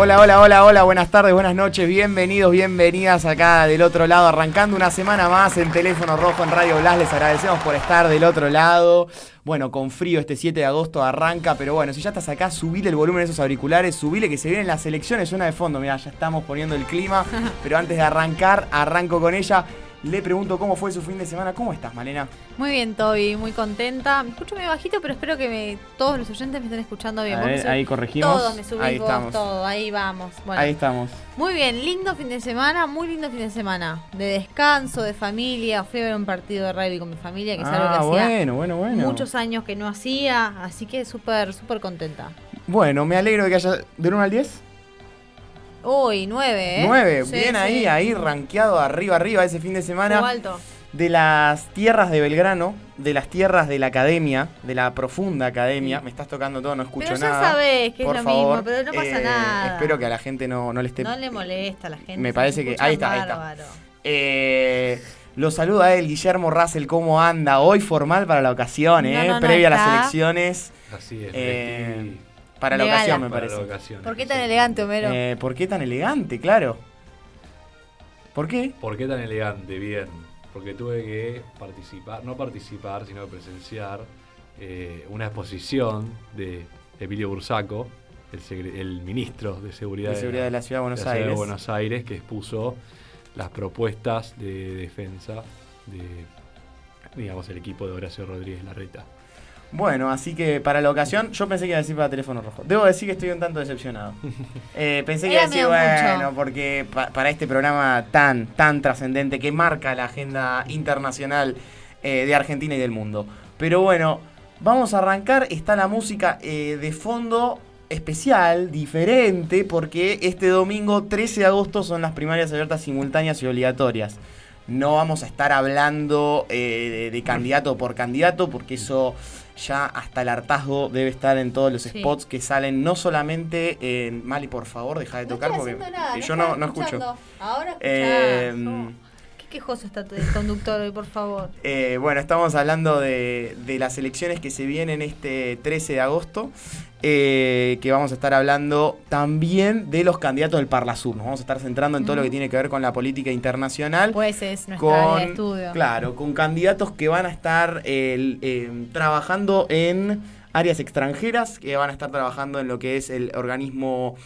Hola, hola, hola, hola, buenas tardes, buenas noches, bienvenidos, bienvenidas acá del otro lado, arrancando una semana más en Teléfono Rojo en Radio Blas, les agradecemos por estar del otro lado. Bueno, con frío este 7 de agosto arranca, pero bueno, si ya estás acá, subile el volumen de esos auriculares, subile que se vienen las elecciones, suena de fondo, mira, ya estamos poniendo el clima, pero antes de arrancar, arranco con ella. Le pregunto cómo fue su fin de semana. ¿Cómo estás, Malena? Muy bien, Toby, muy contenta. Me escucho medio bajito, pero espero que me- todos los oyentes me estén escuchando bien. A ver, ahí corregimos. Todos me subís Ahí vos, estamos. todo, ahí vamos. Bueno, Ahí estamos. Muy bien, lindo fin de semana, muy lindo fin de semana. De descanso, de familia. Fui a ver un partido de rugby con mi familia, que es algo que Ah, hacía bueno, bueno, bueno. muchos años que no hacía, así que súper, súper contenta. Bueno, me alegro de que haya. ¿De 1 al 10? Uy, nueve, ¿eh? 9. Sí, Bien sí. ahí, ahí, rankeado arriba, arriba ese fin de semana. Alto. de las tierras de Belgrano, de las tierras de la academia, de la profunda academia. Me estás tocando todo, no escucho Pero ya nada. sabés que es Por lo favor, mismo, pero no pasa eh, nada. Espero que a la gente no, no le esté. No le molesta a la gente. Me parece que- ahí está, ahí está. Eh, lo saluda él, Guillermo Russell, ¿cómo anda? Hoy formal para la ocasión, ¿eh? no, no, Previa a las elecciones. Así es, Eh, Para la ocasión, me para la parece. ocasión. ¿Por qué tan Sí. elegante, Homero? Eh, ¿Por qué tan elegante? Claro. ¿Por qué? ¿Por qué tan elegante? Bien, porque tuve que participar, no participar, sino presenciar eh, una exposición de Emilio Bursaco, el, ministro de Seguridad De Seguridad de la Ciudad de Buenos Ciudad de Aires. Buenos Aires, que expuso las propuestas de defensa de, digamos, el equipo de Horacio Rodríguez Larreta. Bueno, así que para la ocasión, yo pensé que iba a decir para teléfono rojo. Debo decir que estoy un tanto decepcionado. Eh, pensé que iba a decir, bueno, mucho. porque pa- para este programa tan, tan trascendente que marca la agenda internacional eh, de Argentina y del mundo. Pero bueno, vamos a arrancar. Está la música eh, de fondo especial, diferente, porque este domingo 13 de agosto son las primarias abiertas simultáneas y obligatorias. No vamos a estar hablando eh, de, de candidato por candidato, porque eso ya hasta el hartazgo debe estar en todos los Sí. spots que salen, no solamente en... Mali, por favor, deja de No tocar porque nada, yo no, no escucho. Ahora escuchás. Eh, Oh, quejoso está el conductor hoy, por favor. Eh, bueno, estamos hablando de, de las elecciones que se vienen este 13 de agosto, eh, que vamos a estar hablando también de los candidatos del Parlasur. Nos vamos a estar centrando en todo lo que tiene que ver con la política internacional. Pues es nuestra área de con, estudio. claro, con candidatos que van a estar eh, trabajando en áreas extranjeras, que van a estar trabajando en lo que es el organismo,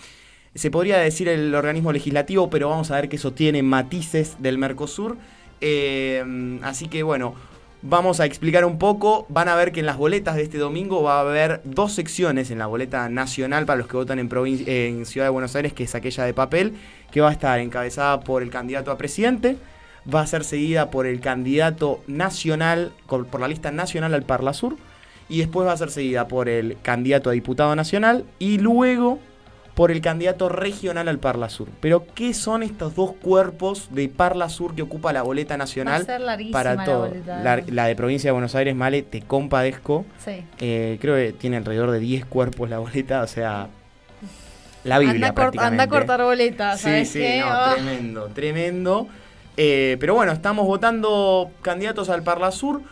se podría decir el organismo legislativo, pero vamos a ver que eso tiene matices del Mercosur. Eh, así que bueno, vamos a explicar un poco. Van a ver que en las boletas de este domingo va a haber dos secciones en la boleta nacional para los que votan en, en Ciudad de Buenos Aires, que es aquella de papel, que va a estar encabezada por el candidato a presidente, va a ser seguida por el candidato nacional, por la lista nacional al Parlasur, y después va a ser seguida por el candidato a diputado nacional y luego por el candidato regional al Parlasur. Pero, ¿qué son estos dos cuerpos de Parlasur que ocupa la boleta Va a nacional ser para la todo? boleta. La, la de provincia de Buenos Aires, Male, te compadezco. Sí. Eh, creo que tiene alrededor de 10 cuerpos la boleta, o sea, la Biblia Anda prácticamente. anda a cortar boletas, Sí, ¿sabes sí, qué? no, Ah. tremendo, tremendo. Eh, pero bueno, estamos votando candidatos al Parlasur.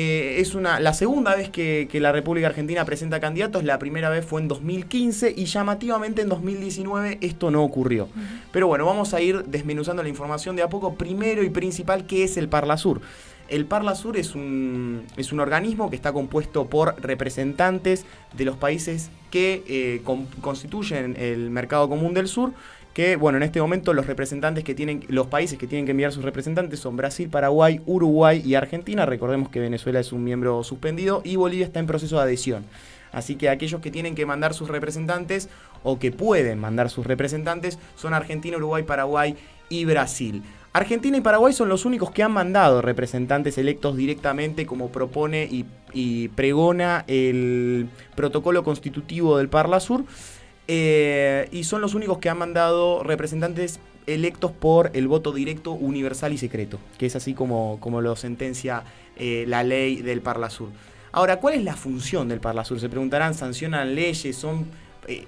Eh, es una, la segunda vez que, que la República Argentina presenta candidatos. La primera vez fue en 2015 y llamativamente en 2019 esto no ocurrió. Pero bueno, vamos a ir desmenuzando la información de a poco. Primero y principal, ¿qué es el Parlasur? El Parlasur es un, es un organismo que está compuesto por representantes de los países que eh, con- constituyen el mercado común del sur. Que bueno, en este momento los representantes que tienen, los países que tienen que enviar sus representantes son Brasil, Paraguay, Uruguay y Argentina. Recordemos que Venezuela es un miembro suspendido y Bolivia está en proceso de adhesión. Así que aquellos que tienen que mandar sus representantes o que pueden mandar sus representantes son Argentina, Uruguay, Paraguay y Brasil. Argentina y Paraguay son los únicos que han mandado representantes electos directamente como propone y, y pregona el protocolo constitutivo del Parlasur. Eh, y son los únicos que han mandado representantes electos por el voto directo, universal y secreto, que es así como, como lo sentencia eh, la ley del Parlasur. Ahora, ¿cuál es la función del Parlasur? Se preguntarán, sancionan leyes, son... eh,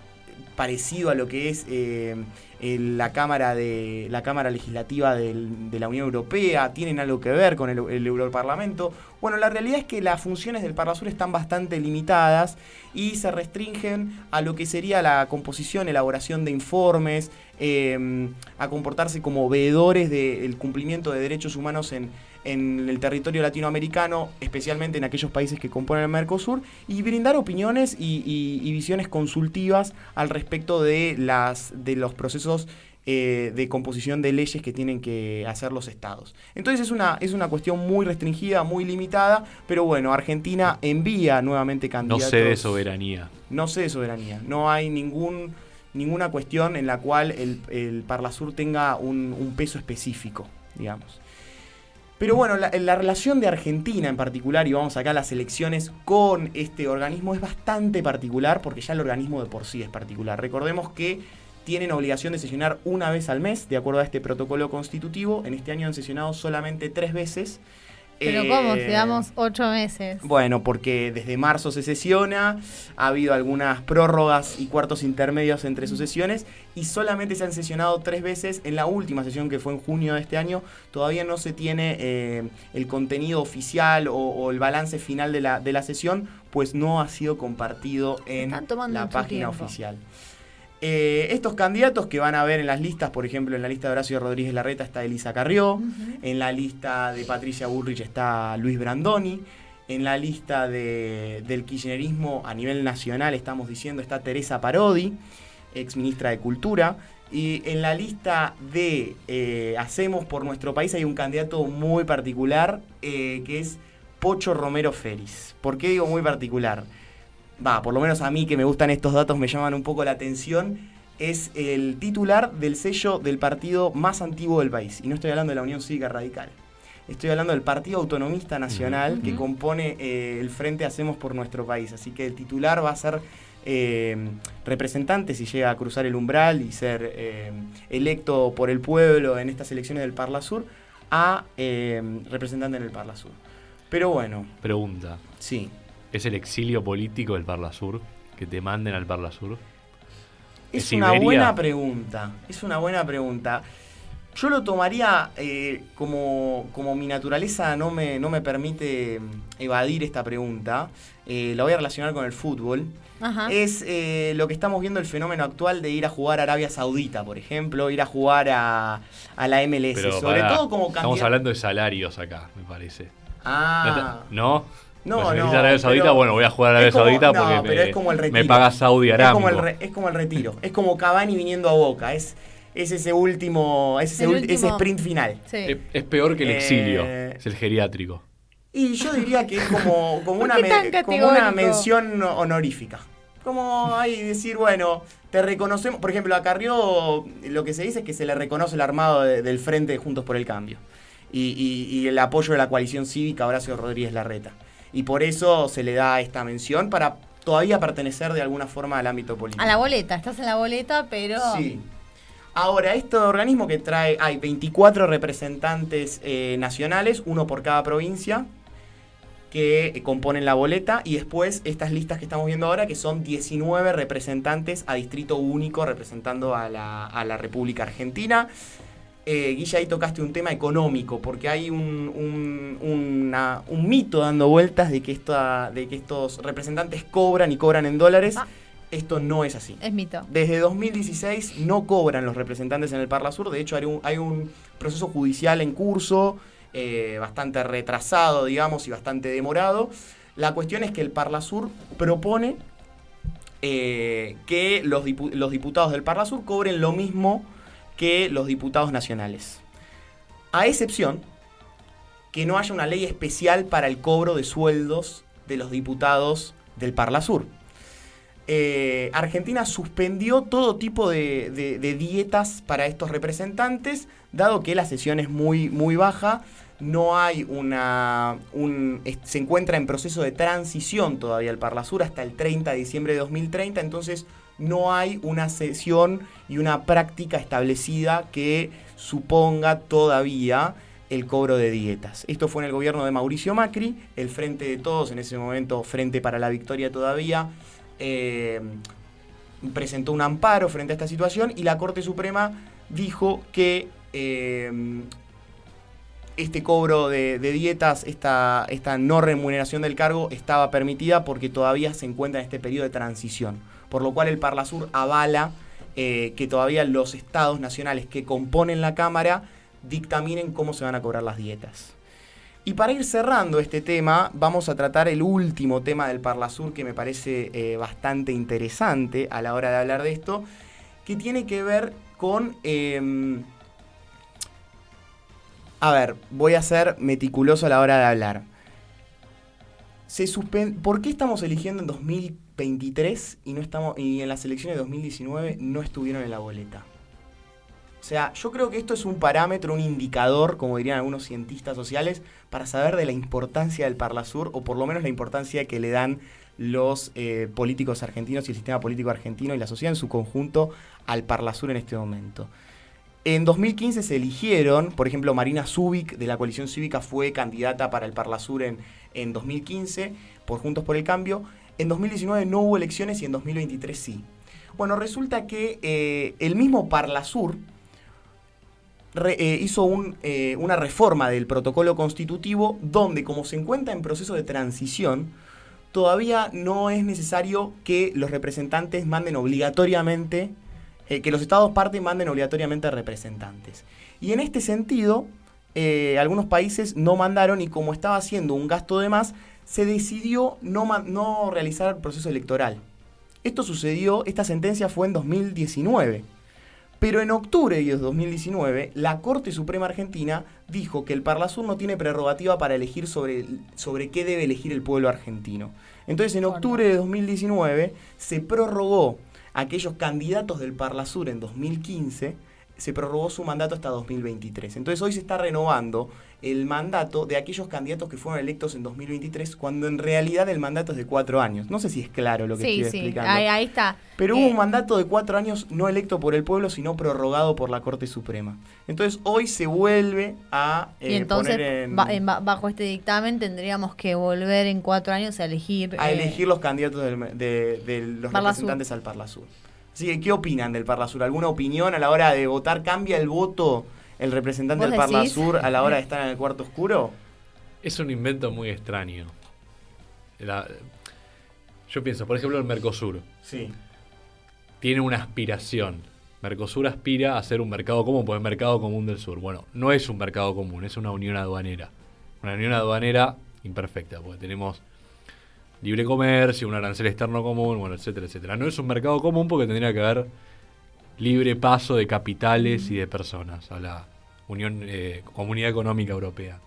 parecido a lo que es eh, la, cámara de, la Cámara Legislativa de la Unión Europea, tienen algo que ver con el, el, Europarlamento. Bueno, la realidad es que las funciones del Parlasur están bastante limitadas y se restringen a lo que sería la composición, elaboración de informes, em, a comportarse como veedores del cumplimiento de derechos humanos en, en el territorio latinoamericano, especialmente en aquellos países que componen el Mercosur, y brindar opiniones y, visiones consultivas al respecto de, las, de los procesos eh, de composición de leyes que tienen que hacer los estados. Entonces es una, es una cuestión muy restringida, muy limitada, pero bueno, Argentina envía nuevamente candidatos. No sé de soberanía. No sé de soberanía. No hay ningún, ninguna cuestión en la cual el, el Parlasur tenga un, un peso específico, digamos. Pero bueno, la, relación de Argentina en particular, y vamos acá a las elecciones con este organismo, es bastante particular porque ya el organismo de por sí es particular. Recordemos que tienen obligación de sesionar una vez al mes, de acuerdo a este protocolo constitutivo. En este año han sesionado solamente tres veces. Pero ¿cómo? Eh, Llevamos ocho meses. Bueno, porque desde marzo se sesiona, ha habido algunas prórrogas y cuartos intermedios entre sus sesiones y solamente se han sesionado tres veces. En la última sesión, que fue en junio de este año, todavía no se tiene eh, el contenido oficial o, el balance final de la, de la sesión, pues no ha sido compartido en la página oficial. Eh, estos candidatos que van a ver en las listas, por ejemplo, en la lista de Horacio Rodríguez Larreta está Elisa Carrió, en la lista de Patricia Bullrich está Luis Brandoni, en la lista del kirchnerismo a nivel nacional, estamos diciendo, está Teresa Parodi, ex ministra de Cultura, y en la lista de eh, Hacemos por nuestro país hay un candidato muy particular eh, que es Pocho Romero Feris. ¿Por qué digo muy particular? Va, por lo menos a mí que me gustan estos datos me llaman un poco la atención, es el titular del sello del partido más antiguo del país. Y no estoy hablando de la Unión Cívica Radical. Estoy hablando del Partido Autonomista Nacional que compone eh, el Frente Hacemos por Nuestro País. Así que el titular va a ser eh, representante si llega a cruzar el umbral y ser eh, electo por el pueblo en estas elecciones del Parla Sur a representante en el Parla Sur. Pero bueno. Pregunta. Sí. ¿Es el exilio político del Parla Sur? ¿Que te manden al Parla Sur? Es, una buena pregunta. Es una buena pregunta. Yo lo tomaría eh, como, como, mi naturaleza no me, no me permite evadir esta pregunta. Eh, la voy a relacionar con el fútbol. Es eh, lo que estamos viendo el fenómeno actual de ir a jugar a Arabia Saudita, por ejemplo, ir a jugar a, la MLS. Sobre todo como Estamos hablando de salarios acá, me parece. Ah. ¿No? No, pues no. Arabia Saudita, bueno, voy a jugar a Arabia Saudita porque me, paga Saudi Arabia. Es como, el retiro. Es como Cavani viniendo a Boca. Es, es ese último, es ese, sprint final. Es, peor que el exilio. Eh, es el geriátrico. Y yo diría que es como, como, una, como una mención honorífica. Como ahí decir, bueno, te reconocemos. Por ejemplo, a Carrió lo que se dice es que se le reconoce el armado del Frente Juntos por el Cambio. Y, y, el apoyo de la coalición cívica Horacio Rodríguez Larreta y por eso se le da esta mención para todavía pertenecer de alguna forma al ámbito político. A la boleta, estás en la boleta, pero... Sí. Ahora, este organismo que trae, hay 24 representantes eh, nacionales, uno por cada provincia, que componen la boleta, y después estas listas que estamos viendo ahora, que son 19 representantes a distrito único representando a la, a la República Argentina eh, Guilla, ahí tocaste un tema económico, porque hay un, un, mito dando vueltas de que, esta, de que estos representantes cobran y cobran en dólares. Ah. Esto no es así. Es mito. Desde 2016 no cobran los representantes en el Parla Sur. De hecho, hay un, hay un proceso judicial en curso, eh, bastante retrasado, digamos, y bastante demorado. La cuestión es que el Parla Sur propone eh, que los, los diputados del Parla Sur cobren lo mismo que los diputados nacionales. A excepción que no haya una ley especial para el cobro de sueldos de los diputados del Parla Sur. Eh, Argentina suspendió todo tipo de, dietas para estos representantes, dado que la sesión es muy, muy baja, no hay una... se encuentra en proceso de transición todavía el Parla Sur hasta el 30 de diciembre de 2030, entonces no hay una sesión y una práctica establecida que suponga todavía el cobro de dietas. Esto fue en el gobierno de Mauricio Macri, el Frente de Todos, en ese momento Frente para la Victoria todavía, eh, presentó un amparo frente a esta situación y la Corte Suprema dijo que eh, este cobro de, dietas, esta, esta no remuneración del cargo estaba permitida porque todavía se encuentra en este periodo de transición. Por lo cual el Parlasur avala eh, que todavía los estados nacionales que componen la Cámara dictaminen cómo se van a cobrar las dietas. Y para ir cerrando este tema, vamos a tratar el último tema del Parlasur que me parece eh, bastante interesante a la hora de hablar de esto, que tiene que ver con... Em, a ver, voy a ser meticuloso a la hora de hablar. Se ¿Por qué estamos eligiendo en 2023 y, no estamos, y en las elecciones de 2019 no estuvieron en la boleta? O sea, yo creo que esto es un parámetro, un indicador, como dirían algunos cientistas sociales, para saber de la importancia del Parlasur, o por lo menos la importancia que le dan los eh, políticos argentinos y el sistema político argentino y la sociedad en su conjunto al Parlasur en este momento. En 2015 se eligieron, por ejemplo, Marina Zubik de la coalición cívica fue candidata para el Parlasur en, en 2015 por Juntos por el Cambio. En 2019 no hubo elecciones y en 2023 sí. Bueno, resulta que eh, el mismo Parlasur eh, hizo eh, una reforma del protocolo constitutivo donde, como se encuentra en proceso de transición, todavía no es necesario que los representantes manden obligatoriamente eh, que los estados parte manden obligatoriamente representantes. Y en este sentido, eh, algunos países no mandaron y como estaba haciendo un gasto de más, se decidió no, no realizar el proceso electoral. Esto sucedió, esta sentencia fue en 2019. Pero en octubre de 2019, la Corte Suprema Argentina dijo que el Parlasur no tiene prerrogativa para elegir sobre, sobre qué debe elegir el pueblo argentino. Entonces, en octubre de 2019 se prorrogó aquellos candidatos del Parlasur en 2015, se prorrogó su mandato hasta 2023. Entonces hoy se está renovando el mandato de aquellos candidatos que fueron electos en 2023, cuando en realidad el mandato es de cuatro años. No sé si es claro lo que estoy explicando. Ahí, ahí está. Pero hubo un eh, mandato de cuatro años no electo por el pueblo, sino prorrogado por la Corte Suprema. Entonces hoy se vuelve a eh, y entonces, bajo este dictamen tendríamos que volver en cuatro años a elegir... A eh, elegir los candidatos de, los representantes al Parlasur. Así que, ¿qué opinan del Parlasur? ¿Alguna opinión a la hora de votar? ¿Cambia el voto el representante del Parlasur a la hora de estar en el cuarto oscuro? Es un invento muy extraño. yo pienso, por ejemplo, el Mercosur. Sí. Tiene una aspiración. Mercosur aspira a ser un mercado común, pues es mercado común del sur. Bueno, no es un mercado común, es una unión aduanera. Una unión aduanera imperfecta, porque tenemos libre comercio, un arancel externo común, bueno, etcétera, etcétera. No es un mercado común porque tendría que haber libre paso de capitales y de personas a la Unión eh, Comunidad Económica Europea.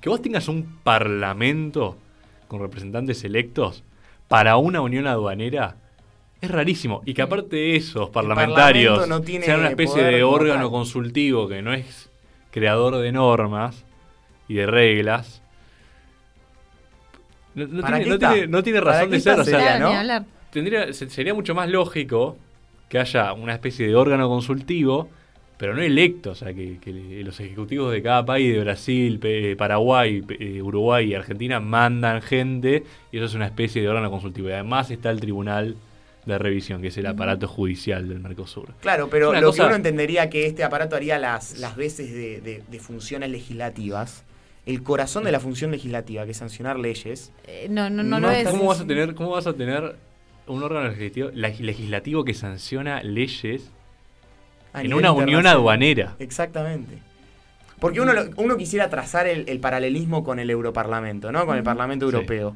Que vos tengas un parlamento con representantes electos para una unión aduanera es rarísimo. Y que aparte de esos parlamentarios sean una especie de órgano consultivo que no es creador de normas y de reglas. No, tiene, razón de ser. O sea, tendría, sería mucho más lógico que haya una especie de órgano consultivo, pero no electo, o sea, que, los ejecutivos de cada país, de Brasil, Paraguay, eh, Uruguay y Argentina, mandan gente y eso es una especie de órgano consultivo. Y además está el tribunal de revisión, que es el aparato judicial del Mercosur. Claro, pero lo que uno entendería que este aparato haría las, las veces de, funciones legislativas el corazón de la función legislativa, que es sancionar leyes. Eh, no, no, no, no, es. ¿Cómo vas a tener, cómo vas a tener un órgano legislativo, legislativo que sanciona leyes en una unión aduanera. Exactamente. Porque uno, uno quisiera trazar el, paralelismo con el Europarlamento, ¿no? Con el Parlamento Europeo.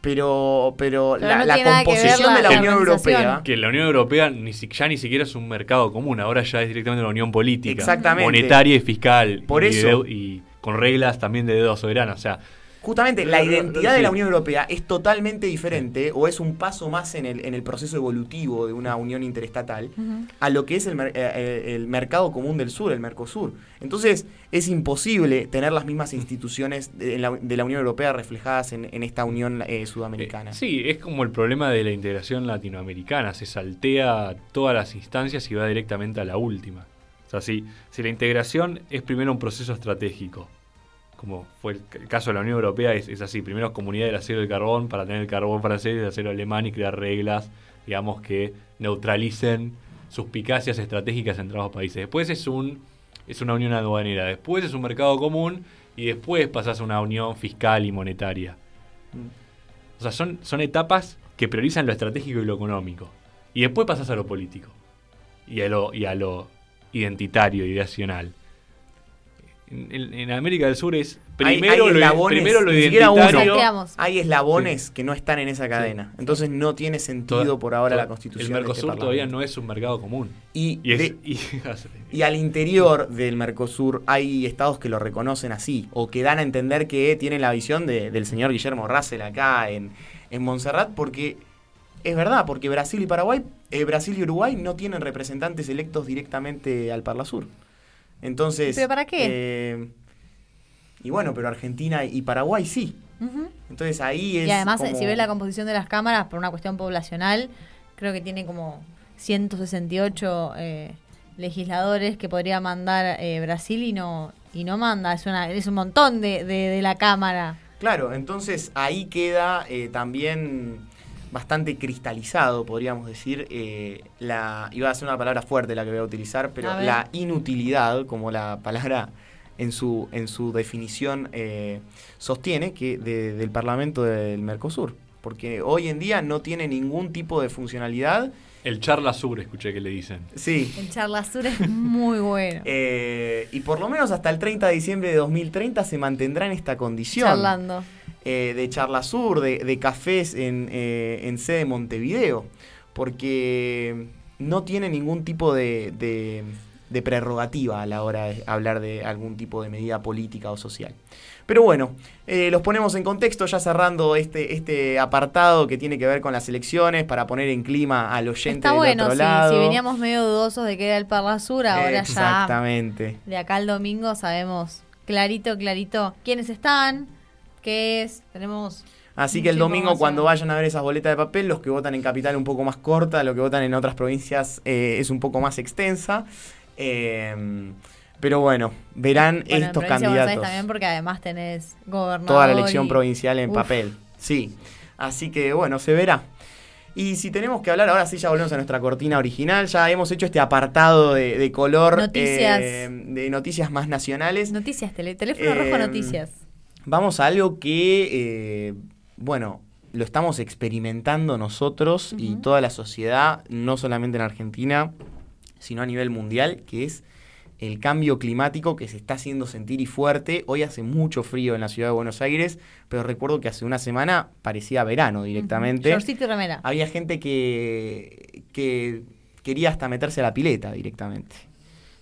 Pero, pero, la, composición de la, Unión Europea. Que la Unión Europea ni, ya ni siquiera es un mercado común, ahora ya es directamente una unión política. Monetaria y fiscal. Por eso. y con reglas también de dedo soberano. O sea, Justamente la identidad de la Unión Europea es totalmente diferente o es un paso más en el, en el proceso evolutivo de una unión interestatal a lo que es el, eh, eh, el, mercado común del sur, el Mercosur. Entonces es imposible tener las mismas instituciones de la, Unión Europea reflejadas en, esta unión eh, sudamericana. sí, es como el problema de la integración latinoamericana, se saltea todas las instancias y va directamente a la última. O sea, si, si la integración es primero un proceso estratégico, como fue el, caso de la Unión Europea, es, es así. Primero comunidad del acero y el carbón para tener el carbón francés y el acero alemán y crear reglas, digamos, que neutralicen suspicacias estratégicas entre ambos países. Después es un es una unión aduanera, después es un mercado común y después pasas a una unión fiscal y monetaria. O sea, son, son etapas que priorizan lo estratégico y lo económico. Y después pasas a lo político. Y a lo, y a lo identitario, ideacional. En, en- en América del Sur es primero, hay lo, eslabones, primero lo uno. identitario. Salteamos. Hay eslabones que no están en esa cadena. Entonces no tiene sentido Toda- por ahora toda- la constitución. El de este Mercosur todavía no es un mercado común. Y, Y, es- de- y- y al interior del Mercosur hay estados que lo reconocen así, o que dan a entender que tienen la visión de- del señor Guillermo Russell acá en, en Montserrat, porque es verdad, porque Brasil y Paraguay, eh, Brasil y Uruguay no tienen representantes electos directamente al Parlasur. Entonces. ¿Pero para qué? eh, y bueno, pero Argentina y Paraguay sí. Entonces ahí es. Y además, como- si ves la composición de las cámaras por una cuestión poblacional, creo que tiene como 168 eh, legisladores que podría mandar eh, Brasil y no y no manda. Es una es un montón de, de, de la cámara. Claro, entonces ahí queda eh, también bastante cristalizado, podríamos decir, eh, la iba a ser una palabra fuerte la que voy a utilizar, pero A la inutilidad, como la palabra en su, en su definición eh, sostiene, que de- del Parlamento del Mercosur. Porque hoy en día no tiene ningún tipo de funcionalidad. el charla sur, escuché que le dicen. Sí. El charla sur es muy bueno. eh, y por lo menos hasta el 30 de diciembre de 2030 se mantendrá en esta condición. Charlando. Eh, de Charla Sur, de, de cafés en, eh, en sede Montevideo, porque no tiene ningún tipo de, de- de prerrogativa a la hora de hablar de algún tipo de medida política o social. Pero bueno, eh, los ponemos en contexto ya cerrando este, este apartado que tiene que ver con las elecciones para poner en clima al oyente Está del bueno, otro sí, lado. si veníamos medio dudosos de que era el Parla Sur, ahora ya Exactamente. de acá al domingo sabemos clarito, clarito quiénes están, qué es, tenemos... Así que el domingo cuando vayan a ver esas boletas de papel, los que votan en Capital un poco más corta, los que votan en otras provincias eh, es un poco más extensa. Eh, pero bueno, verán Bueno, en estos Aires candidatos. también porque además tenés gobernador Toda la elección y- provincial en Uf. papel. Sí. Así que bueno, se verá. Y si tenemos que hablar, ahora sí ya volvemos a nuestra cortina original. Ya hemos hecho este apartado de, de color Noticias. eh, de noticias más nacionales. Noticias, tele- teléfono rojo Eh, noticias. Vamos a algo que, eh, bueno, lo estamos experimentando nosotros y toda la sociedad, no solamente en Argentina, sino a nivel mundial, que es el cambio climático que se está haciendo sentir y fuerte. Hoy hace mucho frío en la ciudad de Buenos Aires, pero recuerdo que hace una semana parecía verano directamente. Shortcito y remera. Había gente que, que quería hasta meterse a la pileta directamente.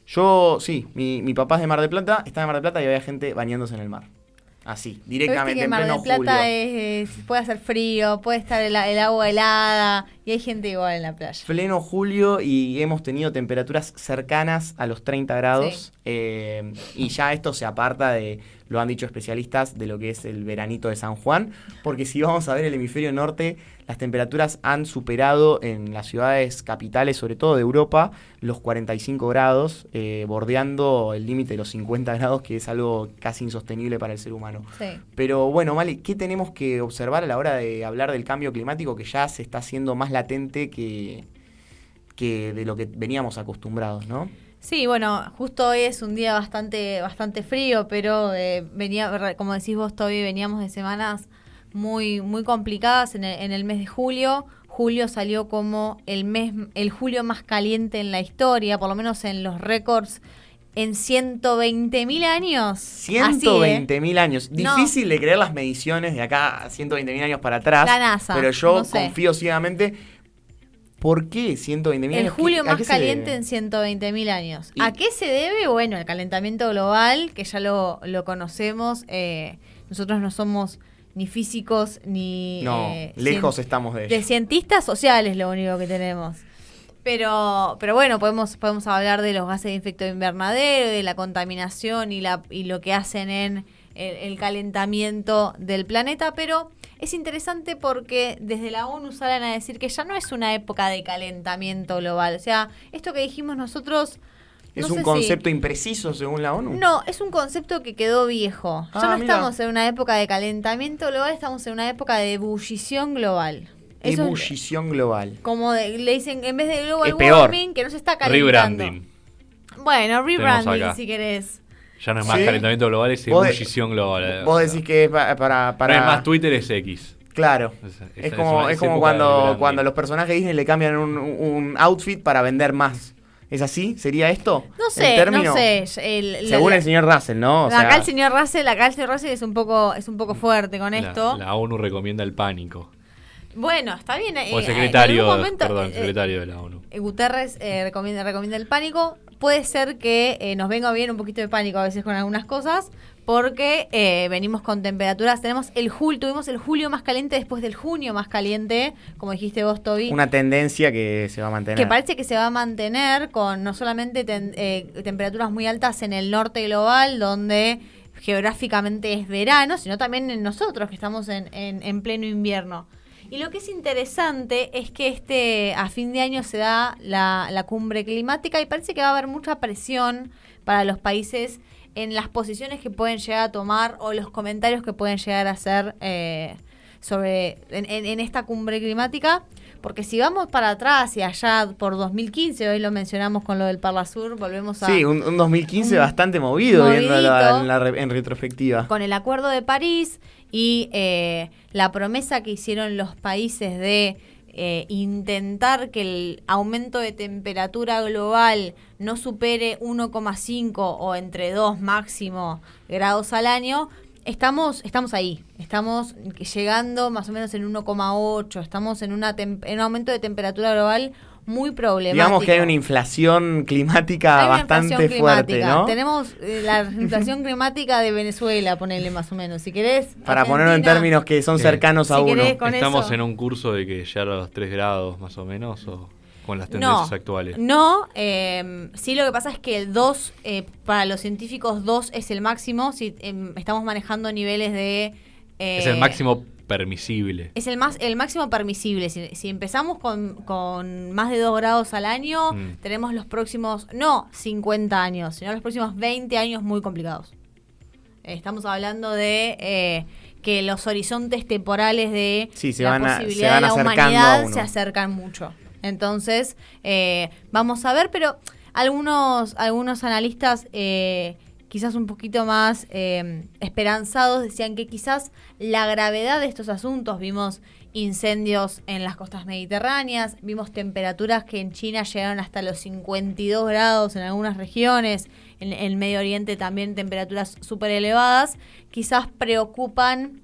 Yo, sí, mi, mi papá es de Mar del Plata, estaba en Mar del Plata y había gente bañándose en el mar. Así, directamente que en Mar pleno del Plata julio. es, es- puede hacer frío, puede estar el, el agua helada y hay gente igual en la playa. Pleno julio y hemos tenido temperaturas cercanas a los 30 grados. eh, y ya esto se aparta de, lo han dicho especialistas, de lo que es el veranito de San Juan. Porque si vamos a ver el hemisferio norte, las temperaturas han superado en las ciudades capitales, sobre todo de Europa, los 45 grados, eh, bordeando el límite de los 50 grados, que es algo casi insostenible para el ser humano. Sí. Pero bueno, Mali, ¿qué tenemos que observar a la hora de hablar del cambio climático que ya se está haciendo más latente que, que de lo que veníamos acostumbrados, ¿no? Sí, bueno, justo hoy es un día bastante, bastante frío, pero eh, venía, como decís vos, Toby, veníamos de semanas muy, muy complicadas en el, en el mes de julio. Julio salió como el mes, el julio más caliente en la historia, por lo menos en los récords, en 120 mil años. Así, ¿eh? 120 mil años. No. Difícil de creer las mediciones de acá a 120 mil años para atrás. La NASA, Pero yo no sé. confío ciegamente. ¿Por qué 120 mil El años? ¿Qué- julio más caliente en 120 mil años. Y- ¿A qué se debe? Bueno, el calentamiento global, que ya lo, lo conocemos. eh, nosotros no somos ni físicos ni... No, eh, lejos estamos de de ello. cientistas sociales lo único que tenemos. Pero, pero bueno, podemos, podemos hablar de los gases de efecto invernadero, de la contaminación y, la, y lo que hacen en el, el calentamiento del planeta, pero es interesante porque desde la ONU salen a decir que ya no es una época de calentamiento global. O sea, esto que dijimos nosotros ¿Es No un concepto impreciso según la ONU? No, es un concepto que quedó viejo. Ya Ah, no mira. estamos en una época de calentamiento global, estamos en una época de ebullición global. Eso es Ebullición global. como de- le dicen, en vez de global Es peor. warming, que no se está calentando. Rebranding. Bueno, rebranding si querés. Ya no es más Sí. calentamiento global, es de- ebullición global. eh. Vos decís que es pa- para... para, No es más Twitter, es X. Claro. Es- Es, es- como, es como cuando, cuando los personajes de Disney le cambian un, un outfit para vender más. ¿Es así? ¿Sería esto? No ¿El sé, término? no sé. el- Según la- el señor Russell, ¿no? O acá sea, el señor Russell, acá el señor Russell es un poco, es un poco fuerte con La- esto. La, ONU recomienda el pánico. Bueno, está bien. eh, O el en secretario, algún momento, perdón, el eh, secretario de la ONU. eh, Guterres eh, recomienda, recomienda el pánico. Puede ser que eh, nos venga bien un poquito de pánico a veces con algunas cosas, porque eh, venimos con temperaturas. Tenemos el julio, tuvimos el julio más caliente después del junio más caliente, como dijiste vos, Toby. una tendencia que se va a mantener. que parece que se va a mantener con no solamente ten- eh, temperaturas muy altas en el norte global, donde geográficamente es verano, sino también en nosotros, que estamos en, en- en pleno invierno. Y lo que es interesante es que este a fin de año se da la, la cumbre climática y parece que va a haber mucha presión para los países en las posiciones que pueden llegar a tomar o los comentarios que pueden llegar a hacer eh, sobre en, en- en esta cumbre climática. Porque si vamos para atrás y allá por 2015, hoy lo mencionamos con lo del Parla Sur, volvemos a... Sí, un, un 2015 un bastante movido viéndolo en, la en retrospectiva. con el Acuerdo de París y eh, la promesa que hicieron los países de eh, intentar que el aumento de temperatura global no supere 1,5 o entre 2 máximo grados al año, estamos, estamos ahí. Estamos llegando más o menos en 1,8. Estamos en, una en un aumento de temperatura global muy problemático. Digamos que hay una inflación climática Hay una bastante inflación fuerte, climática. ¿no? Tenemos eh, la inflación climática de Venezuela, ponele más o menos. Si querés. Para ponerlo en términos que son Sí. cercanos a Si uno. ¿Estamos eso- en un curso de que llegar a los 3 grados más o menos o con las No, tendencias actuales? no eh, sí lo que pasa es que el 2, eh, para los científicos 2 es el máximo, si em, estamos manejando niveles de... eh, es el máximo permisible. Es el, más, el máximo permisible. Si, si empezamos con, con más de 2 grados al año, Mm. tenemos los próximos, no 50 años, sino los próximos 20 años muy complicados. Eh, Estamos hablando de eh, que los horizontes temporales de Sí, se la van a- se posibilidad van de la humanidad se acercan mucho. Entonces, eh, vamos a ver, pero algunos, algunos analistas eh, quizás un poquito más eh, esperanzados decían que quizás la gravedad de estos asuntos, vimos incendios en las costas mediterráneas, vimos temperaturas que en China llegaron hasta los 52 grados en algunas regiones, en el Medio Oriente también temperaturas súper elevadas, quizás preocupan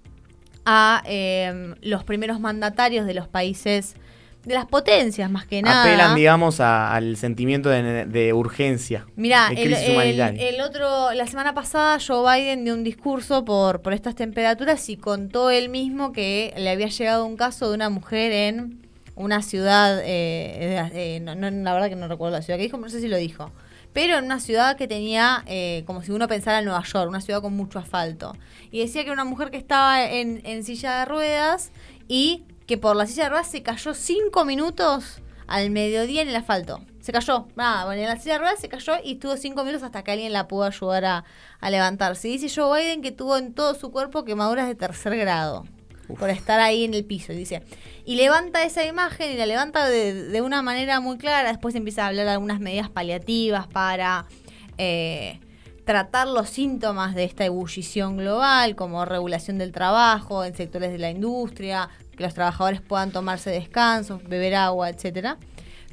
a eh, los primeros mandatarios de los países, de las potencias más que nada. Apelan, digamos, a- al sentimiento de, de urgencia. Mirá, de el, crisis el- humanitaria. el otro, la semana pasada Joe Biden dio un discurso por, por estas temperaturas y contó él mismo que le había llegado un caso de una mujer en una ciudad, eh, eh, no, no, la verdad que no recuerdo la ciudad que dijo, no sé si lo dijo, pero en una ciudad que tenía, eh, como si uno pensara en Nueva York, una ciudad con mucho asfalto. Y decía que era una mujer que estaba en, en silla de ruedas y que por la silla de ruedas se cayó cinco minutos al mediodía en el asfalto. Se cayó, nada, bueno, en la silla de ruedas se cayó y estuvo cinco minutos hasta que alguien la pudo ayudar a, a levantarse. Dice Joe Biden que tuvo en todo su cuerpo quemaduras de tercer grado por estar ahí en el piso, dice. Y levanta esa imagen y la levanta de, de una manera muy clara. Después empieza a hablar de algunas medidas paliativas para eh, tratar los síntomas de esta ebullición global, como regulación del trabajo en sectores de la industria, que los trabajadores puedan tomarse descansos, beber agua, etcétera.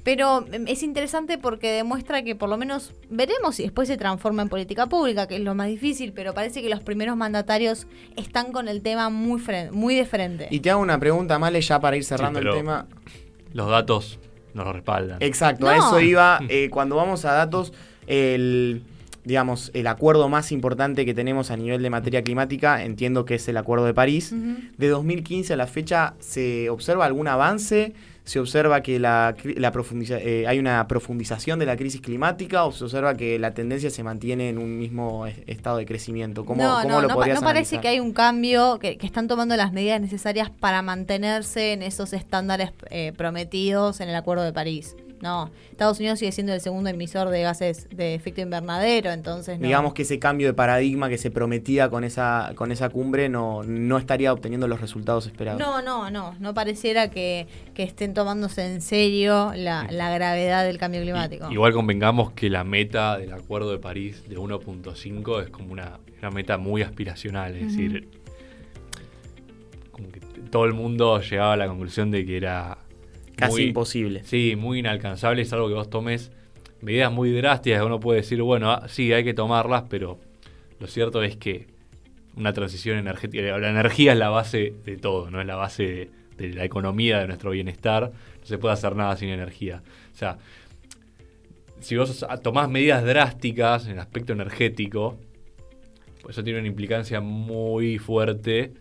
Pero em, es interesante porque demuestra que por lo menos veremos si después se transforma en política pública, que es lo más difícil, pero parece que los primeros mandatarios están con el tema muy, muy de frente. Y te hago una pregunta, Male, ya para ir cerrando Sí, pero- el tema. Los datos nos lo respaldan. Exacto, a eso iba. eh, cuando vamos a datos, el digamos, el acuerdo más importante que tenemos a nivel de materia climática, entiendo que es el Acuerdo de París. Ujú. De 2015 a la fecha, ¿se observa algún avance? ¿Se observa que la, la profundiza- eh, hay una profundización de la crisis climática o se observa que la tendencia se mantiene en un mismo es- estado de crecimiento? ¿Cómo, no, cómo no, lo no, podrías no parece analizar? que hay un cambio, que, que están tomando las medidas necesarias para mantenerse en esos estándares eh, prometidos en el Acuerdo de París. No, Estados Unidos sigue siendo el segundo emisor de gases de efecto invernadero, entonces no. Digamos que ese cambio de paradigma que se prometía con esa, con esa cumbre no, no estaría obteniendo los resultados esperados. No, no, no, no pareciera que, que estén tomándose en serio la, la gravedad del cambio climático. Igual convengamos que la meta del Acuerdo de París de 1.5 es como una, una meta muy aspiracional, es decir, como que todo el mundo llegaba a la conclusión de que era Casi muy- imposible. Sí, muy inalcanzable, es algo que vos tomes medidas muy drásticas, uno puede decir, bueno, ah, sí, hay que tomarlas, pero lo cierto es que una transición energética, la energía es la base de todo, no es la base de, de la economía, de nuestro bienestar, no se puede hacer nada sin energía. O sea, si vos tomás medidas drásticas en el aspecto energético, pues eso tiene una implicancia muy fuerte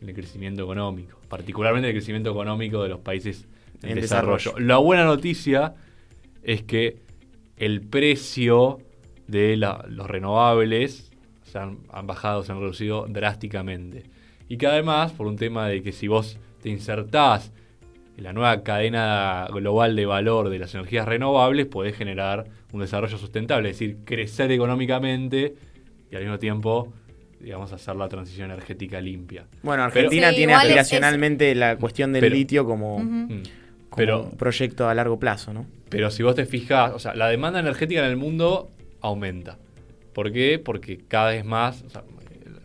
en el crecimiento económico, particularmente el crecimiento económico de los países en, En desarrollo. desarrollo. La buena noticia es que el precio de la- los renovables se han, han bajado, se han reducido drásticamente. Y que además, por un tema de que si vos te insertás en la nueva cadena global de valor de las energías renovables, podés generar un desarrollo sustentable, es decir, crecer económicamente y al mismo tiempo, digamos, hacer la transición energética limpia. Bueno, Pero- Argentina Sí, tiene es- aspiracionalmente la cuestión del Pero- litio como. Mm. Como Pero, un proyecto a largo plazo, ¿no? Pero si vos te fijas, o sea, la demanda energética en el mundo aumenta. ¿Por qué? Porque cada vez más, o sea,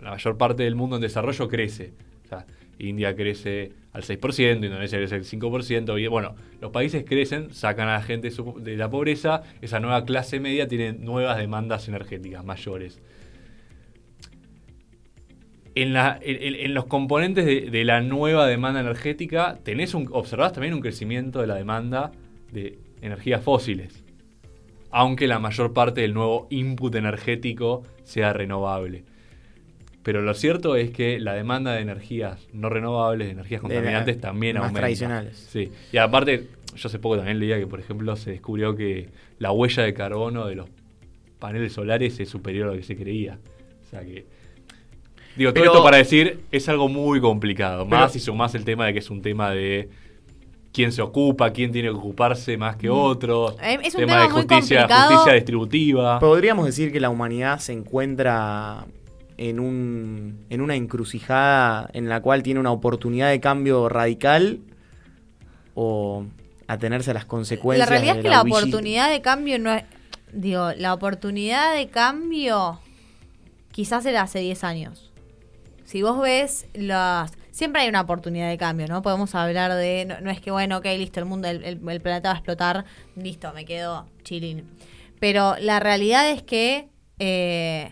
la mayor parte del mundo en desarrollo crece. O sea, India crece al 6%, Indonesia crece al 5%. Y bueno, los países crecen, sacan a la gente de la pobreza, esa nueva clase media tiene nuevas demandas energéticas mayores. En, la- en- en- en los componentes de, de la nueva demanda energética, tenés un, observás también un crecimiento de la demanda de energías fósiles. Aunque la mayor parte del nuevo input energético sea renovable. Pero lo cierto es que la demanda de energías no renovables, de energías De contaminantes, la- también más aumenta. tradicionales. Sí. Y aparte, yo hace poco también leía que, por ejemplo, se descubrió que la huella de carbono de los paneles solares es superior a lo que se creía. O sea que. Digo, todo Pero- esto para decir, es algo muy complicado. Pero- más si sumás el tema de que es un tema de quién se ocupa, quién tiene que ocuparse más que otro. Eh, es un tema, tema de muy justicia, complicado. justicia distributiva. Podríamos decir que la humanidad se encuentra en, un, en una encrucijada en la cual tiene una oportunidad de cambio radical o atenerse a las consecuencias. La realidad de es que la huillita. oportunidad de cambio no es. Digo, la oportunidad de cambio quizás era hace 10 años. Si vos ves las. Siempre hay una oportunidad de cambio, ¿no? Podemos hablar de. No, no es que, bueno, ok, listo, el mundo, el, el- el planeta va a explotar, listo, me quedo chilling. Pero la realidad es que eh,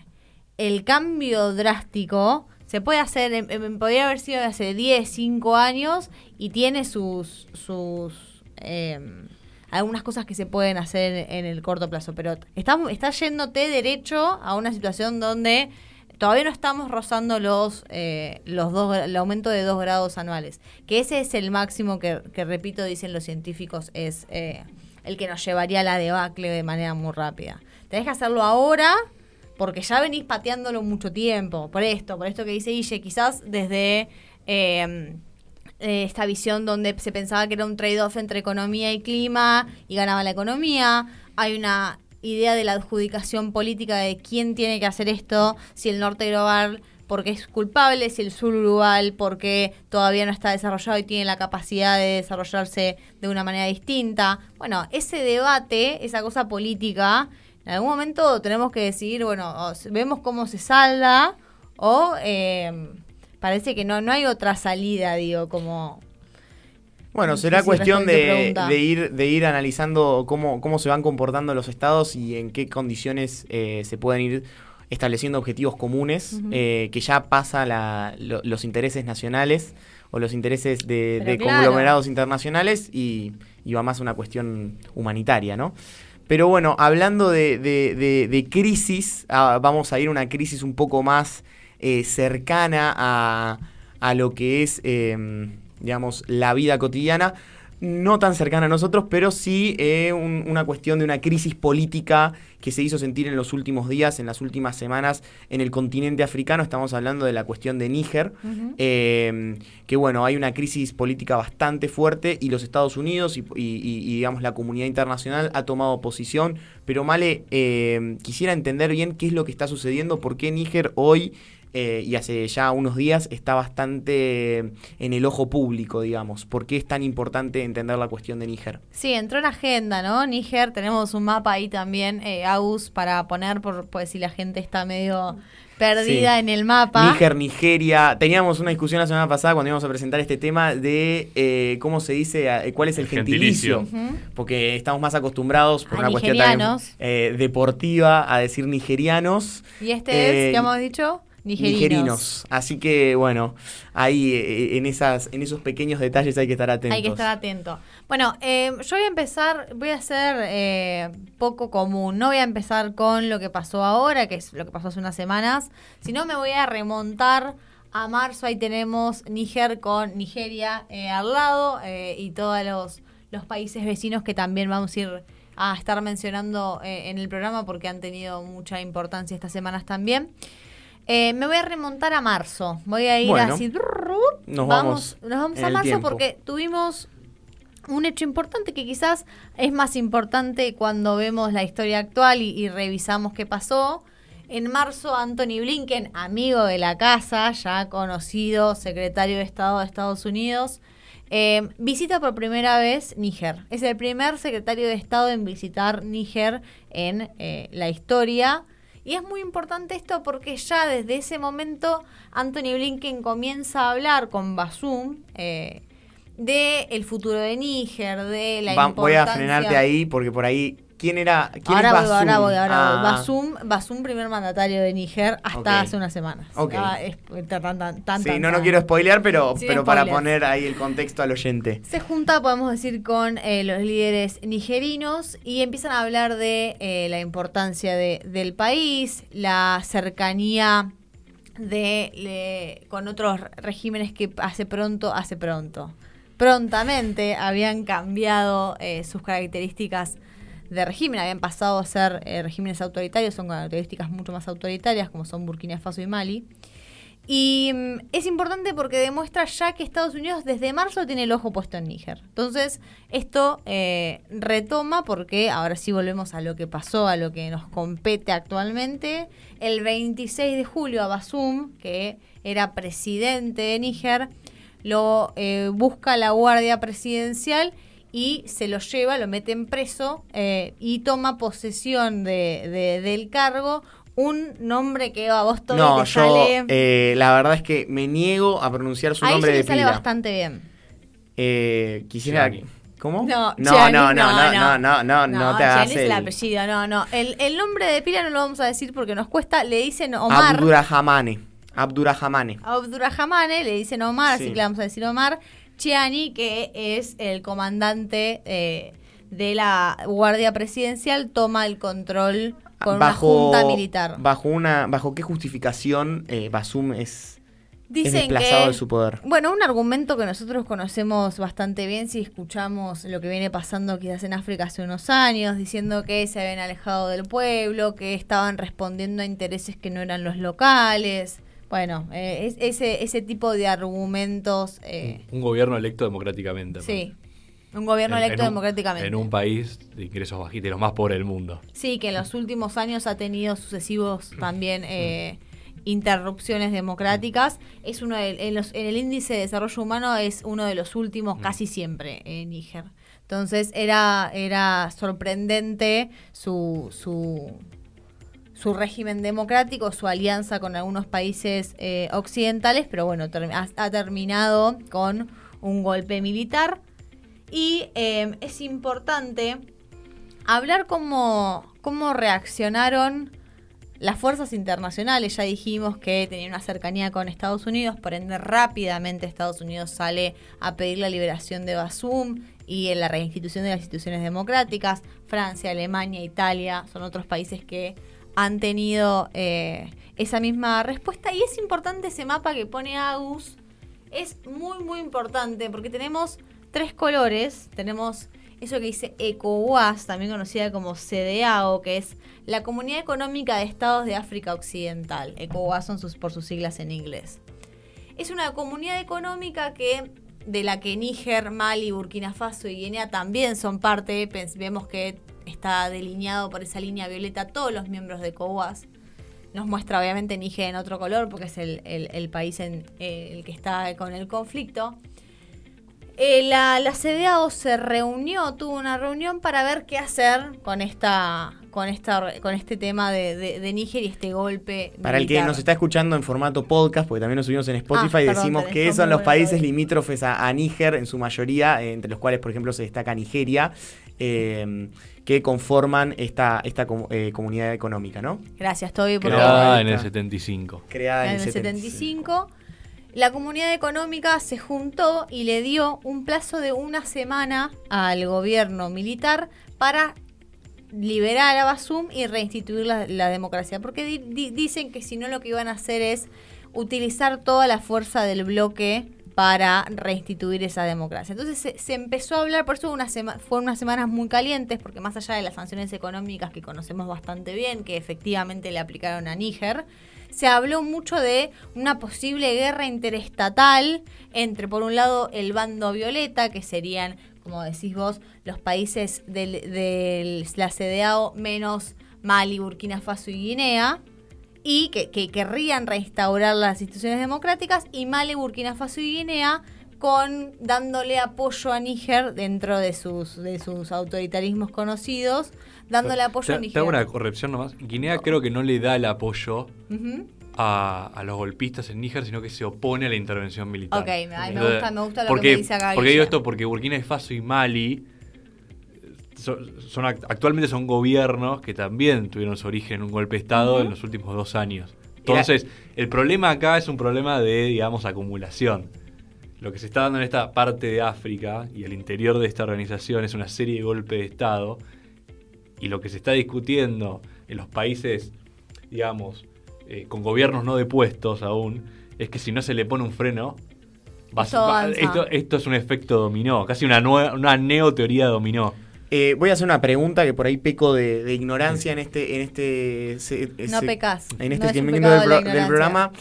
el cambio drástico se puede hacer, em, podría haber sido hace 10, 5 años y tiene sus, sus em, algunas cosas que se pueden hacer en el corto plazo, pero está, está yéndote derecho a una situación donde todavía no estamos rozando los, eh, los dos, el aumento de 2 grados anuales, que ese es el máximo que, repito, dicen los científicos, es eh, el que nos llevaría a la debacle de manera muy rápida. Tenés que hacerlo ahora porque ya venís pateándolo mucho tiempo, por esto, por esto que dice Guille, quizás desde eh, eh, esta visión donde se pensaba que era un trade-off entre economía y clima y ganaba la economía, hay una idea de la adjudicación política de quién tiene que hacer esto, si el norte global porque es culpable, si el sur global porque todavía no está desarrollado y tiene la capacidad de desarrollarse de una manera distinta. Bueno, ese debate, esa cosa política, en algún momento tenemos que decidir, bueno, vemos cómo se salda o eh, parece que no, no hay otra salida, digo, como... Bueno, No será cuestión de, ir, de ir analizando cómo, cómo se van comportando los estados y en qué condiciones eh, se pueden ir estableciendo objetivos comunes, eh, que ya pasa la- lo- los intereses nacionales o los intereses de, Pero de claro. conglomerados internacionales y, y va más a una cuestión humanitaria, ¿no? Pero bueno, hablando de, de- crisis, ah, vamos a ir a una crisis un poco más eh, cercana a, a lo que es, eh, digamos, la vida cotidiana. no tan cercana a nosotros, pero sí eh, un- una cuestión de una crisis política que se hizo sentir en los últimos días, en las últimas semanas en el continente africano. Estamos hablando de la cuestión de Níger, eh, que bueno, hay una crisis política bastante fuerte y los Estados Unidos y, y- y- y, digamos la comunidad internacional ha tomado posición. Pero Male, eh, quisiera entender bien qué es lo que está sucediendo, por qué Níger hoy eh, y hace ya unos días está bastante en el ojo público, digamos. ¿Por qué es tan importante entender la cuestión de Níger? Sí, entró en agenda, ¿no? Níger, tenemos un mapa ahí también, eh, Agus, para poner, por, por si la gente está medio perdida Sí. en el mapa. Níger, Nigeria. Teníamos una discusión la semana pasada cuando íbamos a presentar este tema de eh, cómo se dice, eh, cuál es el, El gentilicio. Porque estamos más acostumbrados por A una cuestión también eh, deportiva a decir nigerianos. Y este Eh, es, ¿qué hemos dicho? Nigerinos. Nigerinos. Así que bueno, ahí eh, en esas, en esos pequeños detalles hay que estar atentos. Hay que estar atento. Bueno, eh, yo voy a empezar, voy a ser eh, poco común. No voy a empezar con lo que pasó ahora, que es lo que pasó hace unas semanas, sino me voy a remontar a marzo. Ahí tenemos Níger con Nigeria eh, al lado eh, y todos los, los países vecinos que también vamos a ir a estar mencionando eh, en el programa porque han tenido mucha importancia estas semanas también. Eh, me voy a remontar a marzo. Voy a ir Bueno. así. Nos vamos nos vamos a marzo tiempo. porque tuvimos un hecho importante que quizás es más importante cuando vemos la historia actual y, y revisamos qué pasó. En marzo, Anthony Blinken, amigo de la casa, ya conocido secretario de Estado de Estados Unidos, eh, visita por primera vez Níger. Es el primer secretario de Estado en visitar Níger en eh, la historia. Y es muy importante esto porque ya desde ese momento Anthony Blinken comienza a hablar con Basum eh, de el futuro de Níger, de la Va- voy a frenarte ahí porque por ahí. ¿Quién era? ¿Quién Ahora es voy, ahora voy, ahora voy. Ah, Basum, Basum, primer mandatario de Níger hasta hace unas semanas. Ok. Ah, es- tan, tan, tan, tan, Sí, no, no quiero spoilear, pero, pero para poner ahí el contexto al oyente. Se junta, podemos decir, con eh, los líderes nigerinos y empiezan a hablar de eh, la importancia de- del país, la cercanía de con otros regímenes que hace pronto, hace pronto, prontamente habían cambiado eh, sus características de régimen, habían pasado a ser eh, regímenes autoritarios, son características mucho más autoritarias, como son Burkina Faso y Mali. Y mm, es importante porque demuestra ya que Estados Unidos desde marzo tiene el ojo puesto en Níger. Entonces, esto eh, retoma porque ahora sí volvemos a lo que pasó, a lo que nos compete actualmente. El 26 de julio a Basum, que era presidente de Níger, lo eh, busca la Guardia Presidencial y se lo lleva, lo meten preso eh, y toma posesión de, de- del cargo un nombre que a vos todo No, te yo sale... eh, la verdad es que me niego a pronunciar su Ahí nombre sí de le sale pila. bastante bien. Eh, quisiera. Gianni. ¿Cómo? No, no, Gianni, no, no, no, no, no, no, no te hagas es el el- apellido, no, no. El, el nombre de pila no lo vamos a decir porque nos cuesta, le dicen Omar. Abdurrahmane. Abdurrahmane. Abdurrahmane, le dicen Omar, Sí. así que le vamos a decir Omar. Chiani, que es el comandante eh, de la Guardia Presidencial, toma el control con bajo, una junta militar. Bajo una, bajo qué justificación eh, Basum es, desplazado que de su poder. Bueno, un argumento que nosotros conocemos bastante bien si escuchamos lo que viene pasando quizás en África hace unos años, diciendo que se habían alejado del pueblo, que estaban respondiendo a intereses que no eran los locales. Bueno, eh, es- ese, ese tipo de argumentos, eh, Un gobierno electo democráticamente. sí. Un gobierno En- electo en un- democráticamente. En un país de ingresos bajitos, de los más pobres del mundo. Sí, que en los últimos años ha tenido sucesivos también eh, interrupciones democráticas. Es uno de, en, los- en el índice de desarrollo humano es uno de los últimos casi siempre en Níger. Entonces era, era sorprendente su, su, su régimen democrático, su alianza con algunos países eh, occidentales, pero bueno, ha terminado con un golpe militar. Y eh, es importante hablar cómo, cómo reaccionaron las fuerzas internacionales. Ya dijimos que tenían una cercanía con Estados Unidos, por ende rápidamente Estados Unidos sale a pedir la liberación de Basum y en la reinstitución de las instituciones democráticas. Francia, Alemania, Italia son otros países que han tenido eh, esa misma respuesta. Y es importante ese mapa que pone Agus. Es muy, muy importante porque tenemos tres colores. Tenemos eso que dice ECOWAS, también conocida como CDAO, que es la Comunidad Económica de Estados de África Occidental. ECOWAS son sus, por sus siglas en inglés. Es una comunidad económica que de la que Níger, Mali, Burkina Faso y Guinea también son parte. Vemos que está delineado por esa línea violeta todos los miembros de ECOWAS. Nos muestra obviamente Níger en otro color porque es el, país en eh, el que está con el conflicto. Eh, la, la CDAO se reunió, tuvo una reunión para ver qué hacer con esta con esta con este tema de, de, Níger y este golpe. Para el que nos está escuchando en formato podcast, porque también nos subimos en Spotify, ah, decimos que son los países limítrofes a, Níger, en su mayoría, eh, entre los cuales, por ejemplo, se destaca Nigeria. Eh, que conforman esta, esta comunidad económica, ¿no? Gracias, Toby. Por Creada en el 75. Creada en, el 75 la comunidad económica se juntó y le dio un plazo de una semana al gobierno militar para liberar a Basum y reinstituir la, democracia. Porque dicen que si no lo que iban a hacer es utilizar toda la fuerza del bloque para reinstituir esa democracia. Entonces se, empezó a hablar, por eso una fueron unas semanas muy calientes, porque más allá de las sanciones económicas que conocemos bastante bien, que efectivamente le aplicaron a Níger, se habló mucho de una posible guerra interestatal entre, por un lado, el bando violeta, que serían, como decís vos, los países de la CDAO menos Mali, Burkina Faso y Guinea, y que, querrían restaurar las instituciones democráticas, y Mali, Burkina Faso y Guinea con dándole apoyo a Níger dentro de sus, de sus autoritarismos conocidos, dándole apoyo a Níger. Te hago una corrección nomás. Guinea creo que no le da el apoyo a, los golpistas en Níger, sino que se opone a la intervención militar. Ok, me, gusta, me gusta lo que me dice acá. Porque digo esto porque Burkina Faso y Mali son, actualmente son gobiernos que también tuvieron su origen en un golpe de Estado en los últimos dos años. Entonces, el problema acá es un problema de, digamos, acumulación. Lo que se está dando en esta parte de África y el interior de esta organización es una serie de golpes de Estado. Y lo que se está discutiendo en los países, digamos, eh, con gobiernos no depuestos aún, es que si no se le pone un freno, esto, es un efecto dominó, casi una, una neo-teoría dominó. Eh, voy a hacer una pregunta que por ahí peco de, ignorancia en este en este no pecas en este segmento del, programa.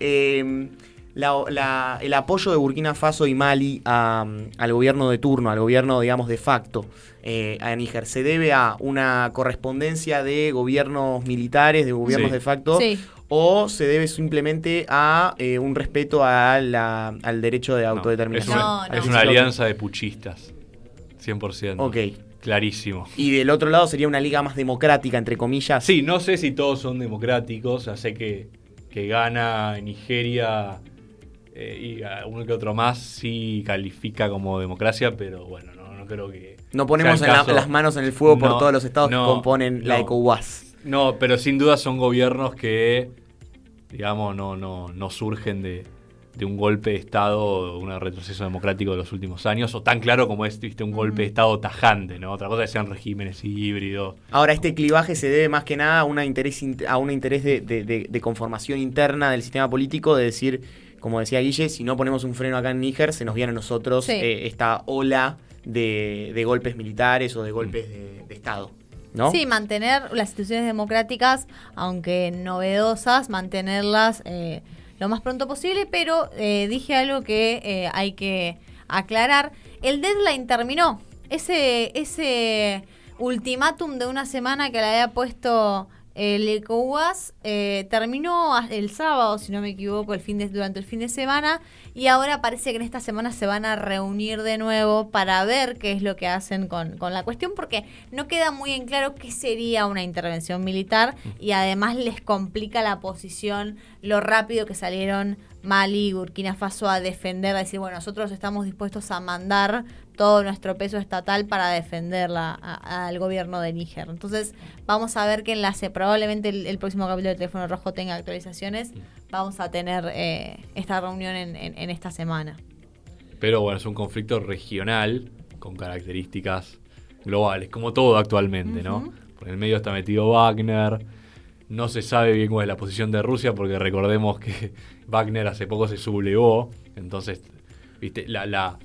Eh, el apoyo de Burkina Faso y Mali al gobierno de turno, al gobierno, digamos, de facto. Eh, a Níger, ¿se debe a una correspondencia de gobiernos militares, de gobiernos de facto? ¿O se debe simplemente a eh, un respeto al derecho de autodeterminación? es una, alianza de puchistas, 100%. Ok. Clarísimo. Y del otro lado sería una liga más democrática, entre comillas. Sí, no sé si todos son democráticos. O sé que, que gana Nigeria eh, y uno que otro más sí califica como democracia, pero bueno, no, creo que... No ponemos las manos en el fuego por todos los estados que componen la ECOWAS. No, pero sin duda son gobiernos que, digamos, no, no, no surgen de, un golpe de Estado un retroceso democrático de los últimos años, o tan claro como es ¿viste? un golpe de Estado tajante, ¿no? Otra cosa es que sean regímenes híbridos. Ahora, este clivaje se debe más que nada a, una interés, a un interés de, de conformación interna del sistema político, de decir como decía Guille, si no ponemos un freno acá en Níger, se nos viene a nosotros eh, esta ola de, golpes militares o de golpes de, Estado. ¿No? Sí, mantener las instituciones democráticas, aunque novedosas, mantenerlas eh, lo más pronto posible, pero eh, dije algo que hay que aclarar. El deadline terminó. Ese, ese ultimátum de una semana que le había puesto el ECOWAS eh, terminó el sábado, si no me equivoco, el fin de, durante el fin de semana y ahora parece que en esta semana se van a reunir de nuevo para ver qué es lo que hacen con, con la cuestión porque no queda muy en claro qué sería una intervención militar y además les complica la posición lo rápido que salieron Mali y Burkina Faso a defender, a decir, bueno, nosotros estamos dispuestos a mandar todo nuestro peso estatal para defenderla al gobierno de Níger. Entonces, vamos a ver que enlace, probablemente el, próximo capítulo de Teléfono Rojo tenga actualizaciones. Vamos a tener eh, esta reunión en, esta semana. Pero bueno, es un conflicto regional con características globales, como todo actualmente, ¿no? Por el medio está metido Wagner. No se sabe bien cuál es la posición de Rusia, porque recordemos que Wagner hace poco se sublevó. Entonces, viste, la la,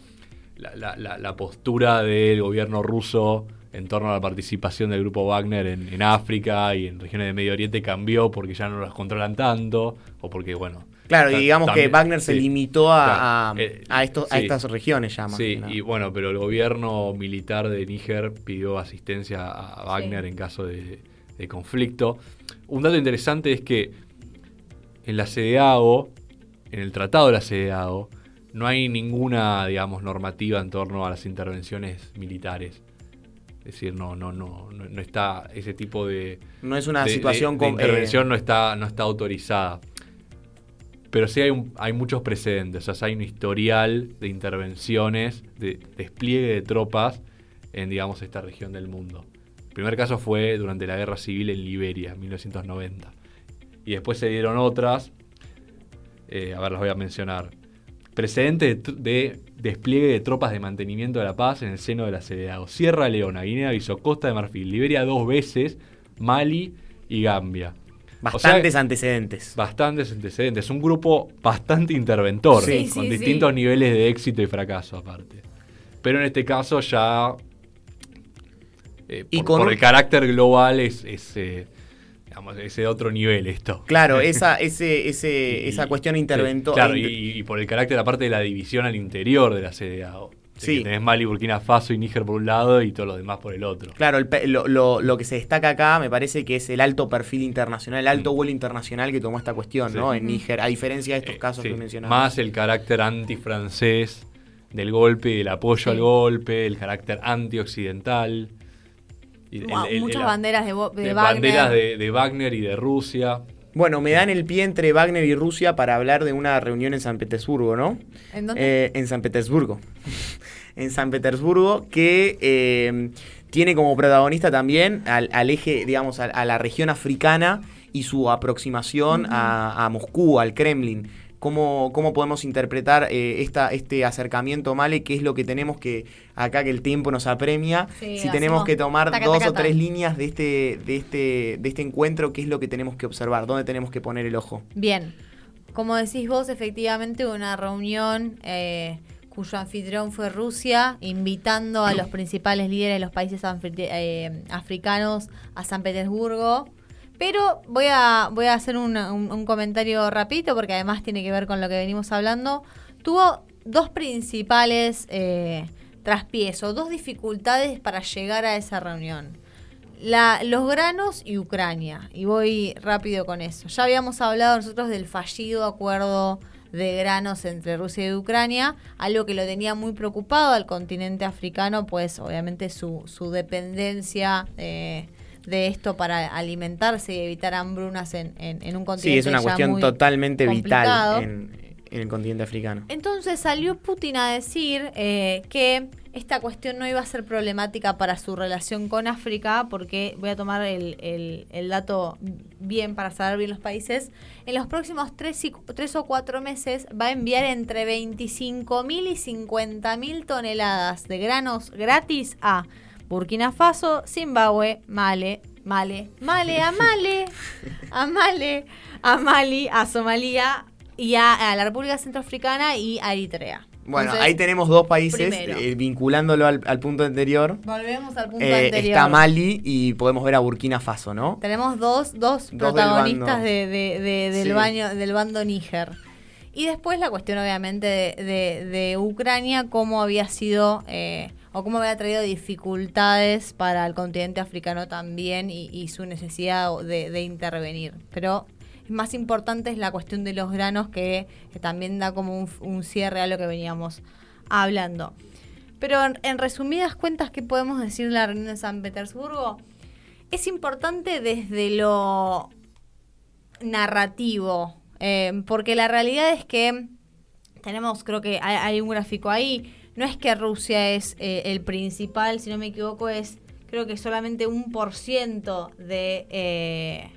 la- la- postura del gobierno ruso en torno a la participación del grupo Wagner en, en África y en regiones de Medio Oriente cambió porque ya no las controlan tanto o porque, bueno... Claro, y digamos que Wagner se sí. limitó a, Claro, a- eh, a estos, a sí. estas regiones ya más Sí, que nada. y bueno, pero el gobierno militar de Níger pidió asistencia a Wagner Sí. en caso de, de conflicto. Un dato interesante es que en la CDAO, en el tratado de la CDAO, no hay ninguna, digamos, normativa en torno a las intervenciones militares. Es decir, no, no, no, no, no está ese tipo de, no es una de- situación de- de eh, intervención no está no está autorizada. Pero sí hay un- hay muchos precedentes. O sea hay un historial de intervenciones de despliegue de tropas en digamos esta región del mundo primer caso fue durante la guerra civil en Liberia en 1990 y después se dieron otras eh, a ver las voy a mencionar precedente de, despliegue de tropas de mantenimiento de la paz en el seno de la CDAO. Sierra Leona, Guinea-Bissau, Costa de Marfil, Liberia dos veces, Mali y Gambia. O sea, bastantes antecedentes. bastantes antecedentes. Un grupo bastante interventor, Sí, con sí, distintos sí. niveles de éxito y fracaso aparte. Pero en este caso ya... eh, Y por, con por un- el carácter global es, es, eh, digamos, es de otro nivel esto. Claro, esa, ese, ese, Y- esa cuestión sí, interventor. claro, y, y por el carácter aparte de la división al interior de la CDAO. Sí. que tenés Mali, Burkina Faso y Níger por un lado y todo lo demás por el otro. Claro, el lo, lo- lo que se destaca acá me parece que es el alto perfil internacional, el alto Mm. vuelo internacional que tomó esta cuestión, Sí. ¿no? En. Níger, a diferencia de estos Eh, casos sí, que mencionaba. Más el carácter antifrancés del golpe y del apoyo Sí. al golpe, el carácter antioccidental. El- Wow, el- muchas la- banderas de, Bo- de de Wagner. banderas de, de Wagner y de Rusia. Bueno, me dan el pie entre Wagner y Rusia para hablar de una reunión en San Petersburgo, ¿no? ¿En dónde? Eh, en San Petersburgo. en San Petersburgo, que eh, tiene como protagonista también al, al eje, digamos, a, a la región africana y su aproximación a Moscú, al Kremlin. ¿Cómo, cómo podemos interpretar eh, esta, este acercamiento, Male? ¿Qué es lo que tenemos que, acá que el tiempo nos apremia? Sí, si tenemos que tomar taca, dos taca, o tres líneas de este, de, este, de este encuentro, ¿qué es lo que tenemos que observar? ¿Dónde tenemos que poner el ojo? Bien, como decís vos, efectivamente una reunión eh, cuyo anfitrión fue Rusia, invitando a los principales líderes de los países eh, africanos a San Petersburgo. Pero voy a, voy a hacer un, comentario rapidito porque además tiene que ver con lo que venimos hablando. Tuvo dos principales eh, o dos dificultades para llegar a esa reunión. Los granos y Ucrania. Y voy rápido con eso. Ya habíamos hablado nosotros del fallido acuerdo de granos entre Rusia y Ucrania, algo que lo tenía muy preocupado al continente africano, pues obviamente su, su dependencia eh, de esto para alimentarse y evitar hambrunas en, en- en un continente. Sí, es una ya cuestión muy totalmente complicado. vital en, en el continente africano. Entonces salió Putin a decir eh, que esta cuestión no iba a ser problemática para su relación con África, porque voy a tomar el, el- el dato bien para saber bien los países. En los próximos tres, y- tres o cuatro meses va a enviar entre 25 mil y 50 mil toneladas de granos gratis a Burkina Faso, Zimbabue, Male, Male, Male, a Male, a Male, a Mali, a Somalia y a, a la República Centroafricana y a Eritrea. Bueno, Entonces, ahí tenemos dos países, eh, vinculándolo al, al punto anterior. Volvemos al punto Eh, anterior. está Mali y podemos ver a Burkina Faso, ¿no? Tenemos dos, dos, del protagonistas bando. de, de- de- del, Sí. baño, del bando Níger. Y después la cuestión, obviamente, de, de- de Ucrania, cómo había sido eh, o cómo había traído dificultades para el continente africano también y, su necesidad de, intervenir. Pero más importante es la cuestión de los granos que, también da como un, cierre a lo que veníamos hablando. Pero en, resumidas cuentas, ¿qué podemos decir de la reunión de San Petersburgo? Es importante desde lo narrativo, eh, porque la realidad es que tenemos, creo que hay un gráfico ahí, no es que Rusia es eh, el principal, si no me equivoco, es creo que solamente un por ciento de, eh,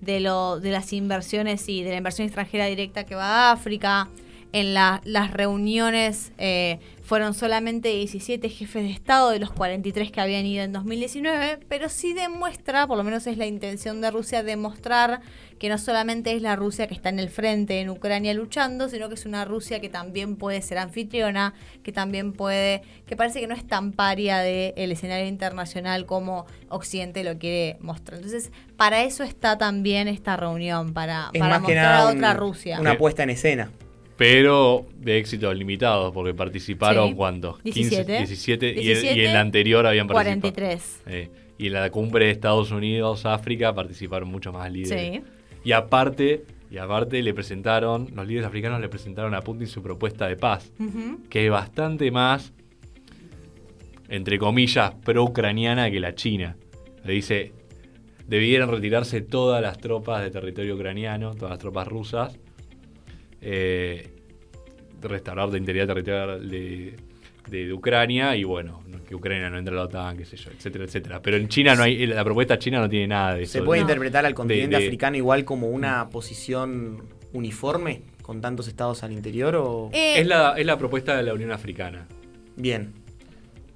de, de las inversiones y de la inversión extranjera directa que va a África. En la- las reuniones eh, fueron solamente 17 jefes de Estado de los 43 que habían ido en 2019, pero sí demuestra, por lo menos es la intención de Rusia, demostrar que no solamente es la Rusia que está en el frente en Ucrania luchando, sino que es una Rusia que también puede ser anfitriona, que también puede, que parece que no es tan paria del escenario internacional como Occidente lo quiere mostrar. Entonces, para eso está también esta reunión, para, Es para mostrar a un- otra Rusia. una puesta en escena. Pero de éxitos limitados, porque participaron Sí. cuántos? 17. 17, y, el- y 17, en la anterior habían participado. 43. Eh, y en la cumbre de Estados Unidos, África, participaron muchos más líderes. Sí. Y aparte, y aparte le presentaron, los líderes africanos le presentaron a Putin su propuesta de paz, que es bastante más, entre comillas, pro-ucraniana que la China. Le dice, debieran retirarse todas las tropas de territorio ucraniano, todas las tropas rusas, eh, restaurar la integridad territorial de, de- de Ucrania y bueno, no- que Ucrania no entre a la OTAN, qué sé yo, etcétera, etcétera. Pero en China no hay, la propuesta china no tiene nada de eso. ¿Se puede No. interpretar al continente de- africano igual como una posición uniforme con tantos estados al interior o Eh, Es la, es la propuesta de la Unión Africana. bien?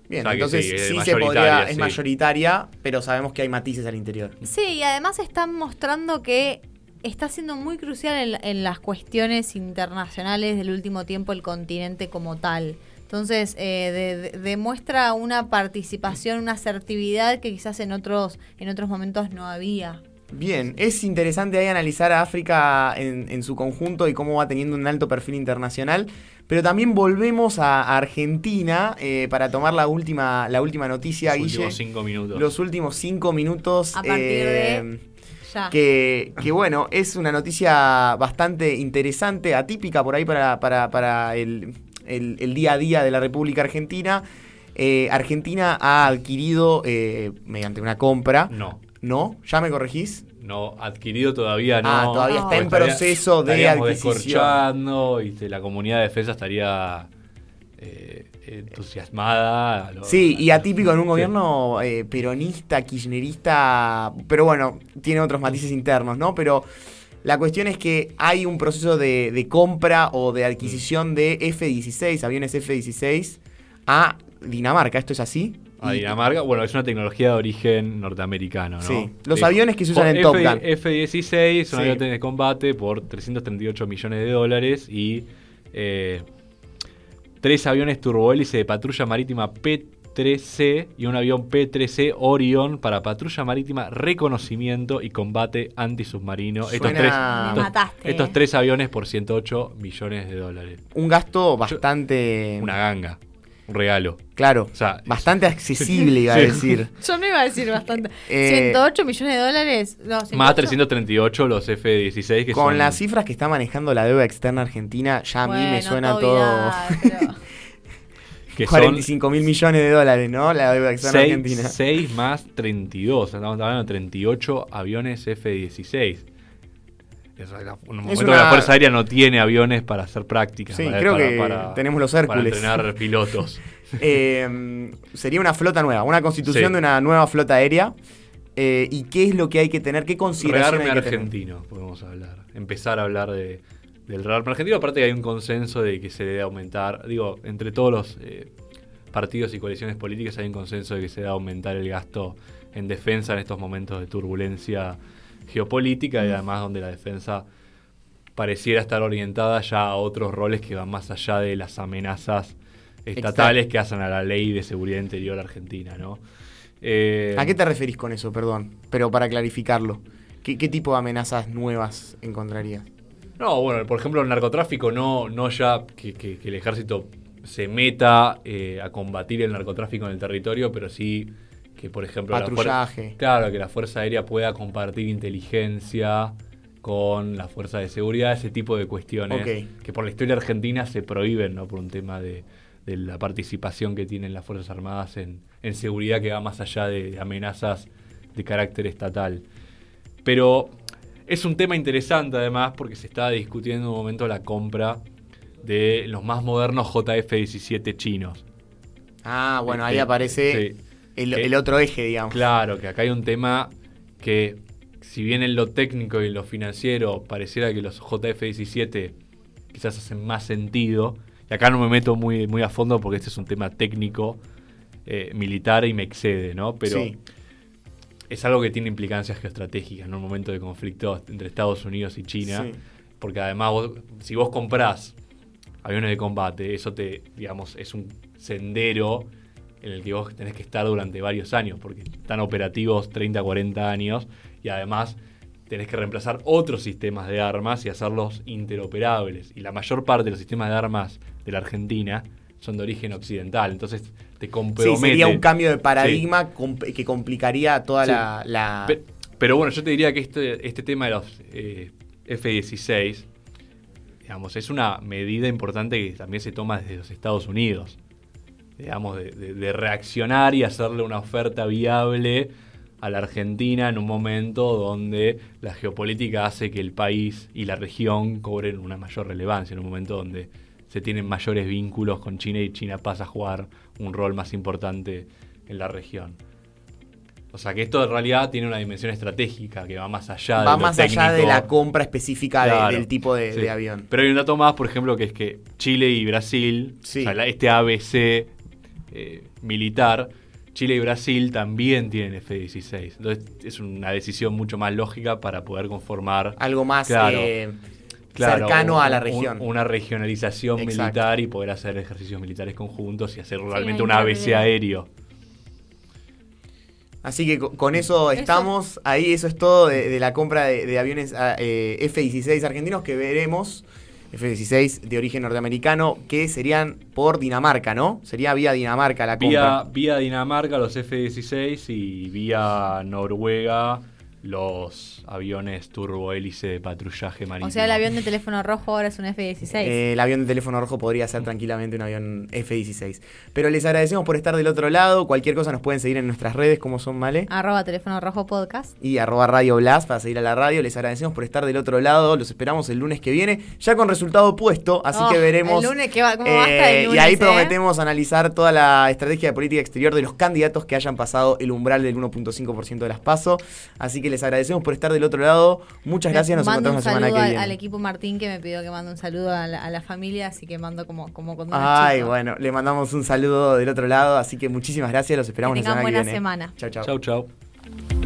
Bien, O sea que entonces sí, se mayoritaria, podría, es sí. mayoritaria, pero sabemos que hay matices al interior. Sí, y además están mostrando que está siendo muy crucial en, en las cuestiones internacionales del último tiempo el continente como tal. Entonces, eh, de- de- demuestra una participación, una asertividad que quizás en otros, en otros momentos no había. Bien, es interesante ahí analizar a África en, en su conjunto y cómo va teniendo un alto perfil internacional. Pero también volvemos a, a Argentina eh, para tomar la última, la última noticia, Los Guille. últimos cinco minutos. Los últimos cinco minutos. A partir eh, de- Ya. que, que bueno, es una noticia bastante interesante, atípica por ahí para, para, para el, el- el día a día de la República Argentina. Eh, Argentina ha adquirido eh, mediante una compra. No, ¿No? ¿Ya me corregís? no, adquirido todavía no. Ah, todavía está en Estaría- proceso de estaríamos adquisición. descorchando y la comunidad de defensa estaría eh, entusiasmada. Lo- Sí, y atípico en un gobierno eh, peronista, kirchnerista, pero bueno, tiene otros matices internos, ¿no? Pero la cuestión es que hay un proceso de, de compra o de adquisición de F-16, aviones F-16, a Dinamarca, ¿esto es así? A Dinamarca, bueno, es una tecnología de origen norteamericano, ¿no? Sí, los aviones que se usan en Top Gun. F-16 son Sí. aviones de combate por 338 millones de dólares y eh, tres aviones turbohélice de patrulla marítima P-3C y un avión P-3C Orion para patrulla marítima, reconocimiento y combate antisubmarino. Estos tres, Me estos, mataste, estos eh. tres aviones por 108 millones de dólares. Un gasto bastante... Una ganga, regalo. Claro, O sea, bastante accesible, iba a Sí. decir. Yo no iba a decir bastante. Eh, 108 millones de dólares. No, Más 108. 338 los F-16 que Con son... las cifras que está manejando la deuda externa argentina, ya a mí me suena todo pero- que son 45 mil millones de dólares, ¿no? La deuda externa argentina. 6, más 32. Estamos hablando de 38 aviones F-16. Es un momento una- que la Fuerza Aérea no tiene aviones para hacer prácticas. Sí, para- creo para- que para- tenemos los Para Hércules. entrenar pilotos. Eh, sería una flota nueva, una constitución Sí. de una nueva flota aérea. Eh, ¿Y qué es lo que hay que tener? ¿Qué consideraciones Rearme hay que tener? argentino, podemos hablar. Empezar a hablar de, del rearme argentino. Aparte que hay un consenso de que se debe aumentar. Digo, entre todos los eh, partidos y coaliciones políticas hay un consenso de que se debe aumentar el gasto en defensa en estos momentos de turbulencia geopolítica y además donde la defensa pareciera estar orientada ya a otros roles que van más allá de las amenazas estatales que hacen a la ley de seguridad interior argentina, ¿no? Eh, ¿A qué te referís con eso, perdón? Pero para clarificarlo. ¿Qué, qué tipo de amenazas nuevas encontrarías? No, bueno, por ejemplo, el narcotráfico no, no ya que, que- que el ejército se meta eh, a combatir el narcotráfico en el territorio, pero sí que, por ejemplo, la Patrullaje. claro, que la Fuerza Aérea pueda compartir inteligencia con la Fuerza de Seguridad, ese tipo de cuestiones que por la historia argentina se prohíben, ¿no? Por un tema de, de la participación que tienen las Fuerzas Armadas en, en seguridad que va más allá de, de amenazas de carácter estatal. Pero es un tema interesante además porque se está discutiendo en un momento la compra de los más modernos JF-17 chinos. Ah, bueno, ahí Sí, aparece sí. El, Que- el otro eje, digamos. Claro, que acá hay un tema que si bien en lo técnico y en lo financiero pareciera que los JF-17 quizás hacen más sentido. Y acá no me meto muy, muy a fondo porque este es un tema técnico, eh, militar y me excede, ¿no? Pero Sí. es algo que tiene implicancias geoestratégicas en un momento de conflicto entre Estados Unidos y China. Sí. Porque además, vos- si vos comprás aviones de combate, eso te, digamos, es un sendero en el que vos tenés que estar durante varios años, porque están operativos 30, 40 años, y además tenés que reemplazar otros sistemas de armas y hacerlos interoperables. Y la mayor parte de los sistemas de armas de la Argentina son de origen occidental, entonces te Sí, compromete. sería un cambio de paradigma que complicaría toda Sí. la, la- Pe- Pero bueno, yo te diría que este, este tema de los eh, F-16, digamos, es una medida importante que también se toma desde los Estados Unidos. Digamos, de, de- de reaccionar y hacerle una oferta viable a la Argentina en un momento donde la geopolítica hace que el país y la región cobren una mayor relevancia, en un momento donde se tienen mayores vínculos con China y China pasa a jugar un rol más importante en la región. O sea que esto en realidad tiene una dimensión estratégica que va más allá de va más allá de la compra específica de- del tipo de, sí. de avión. Pero hay un dato más, por ejemplo, que es que Chile y Brasil, Sí. o sea, la- este ABC eh, militar, Chile y Brasil también tienen F-16. Entonces es una decisión mucho más lógica para poder conformar Algo más Claro. eh, Claro, cercano un- a la un- región. una regionalización Exacto. militar y poder hacer ejercicios militares conjuntos y hacer realmente una un ABC aéreo. Así que co- con eso estamos. Ahí eso es todo de, de la compra de, de aviones ah, eh, F-16 argentinos que veremos. F-16 de origen norteamericano que serían por Dinamarca, ¿no? Sería vía Dinamarca la Vía, compra. vía Dinamarca los F-16 y vía Noruega los aviones turbohélice de patrullaje marítimo. O sea, el avión de teléfono rojo ahora es un F-16. Eh, el avión de teléfono rojo podría ser tranquilamente un avión F-16. Pero les agradecemos por estar del otro lado. Cualquier cosa nos pueden seguir en nuestras redes, como son, ¿vale? Arroba teléfono rojo podcast. y arroba Radio Blast para seguir a la radio. Les agradecemos por estar del otro lado. Los esperamos el lunes que viene, ya con resultado puesto. Así Oh, que veremos. el lunes que va- cómo va a estar el Eh, lunes, y ahí eh? prometemos analizar toda la estrategia de política exterior de los candidatos que hayan pasado el umbral del 1.5% de las PASO. Así que les agradecemos por estar del otro lado. Muchas gracias. Nos mando encontramos un la semana saludo que al, viene. al equipo Martín que me pidió que mande un saludo a la, a la familia, así que mando como, como con Ay, bueno, le mandamos un saludo del otro lado. Así que muchísimas gracias. Los esperamos Que la semana que buena viene. semana. Chau, chau. Chau, chau.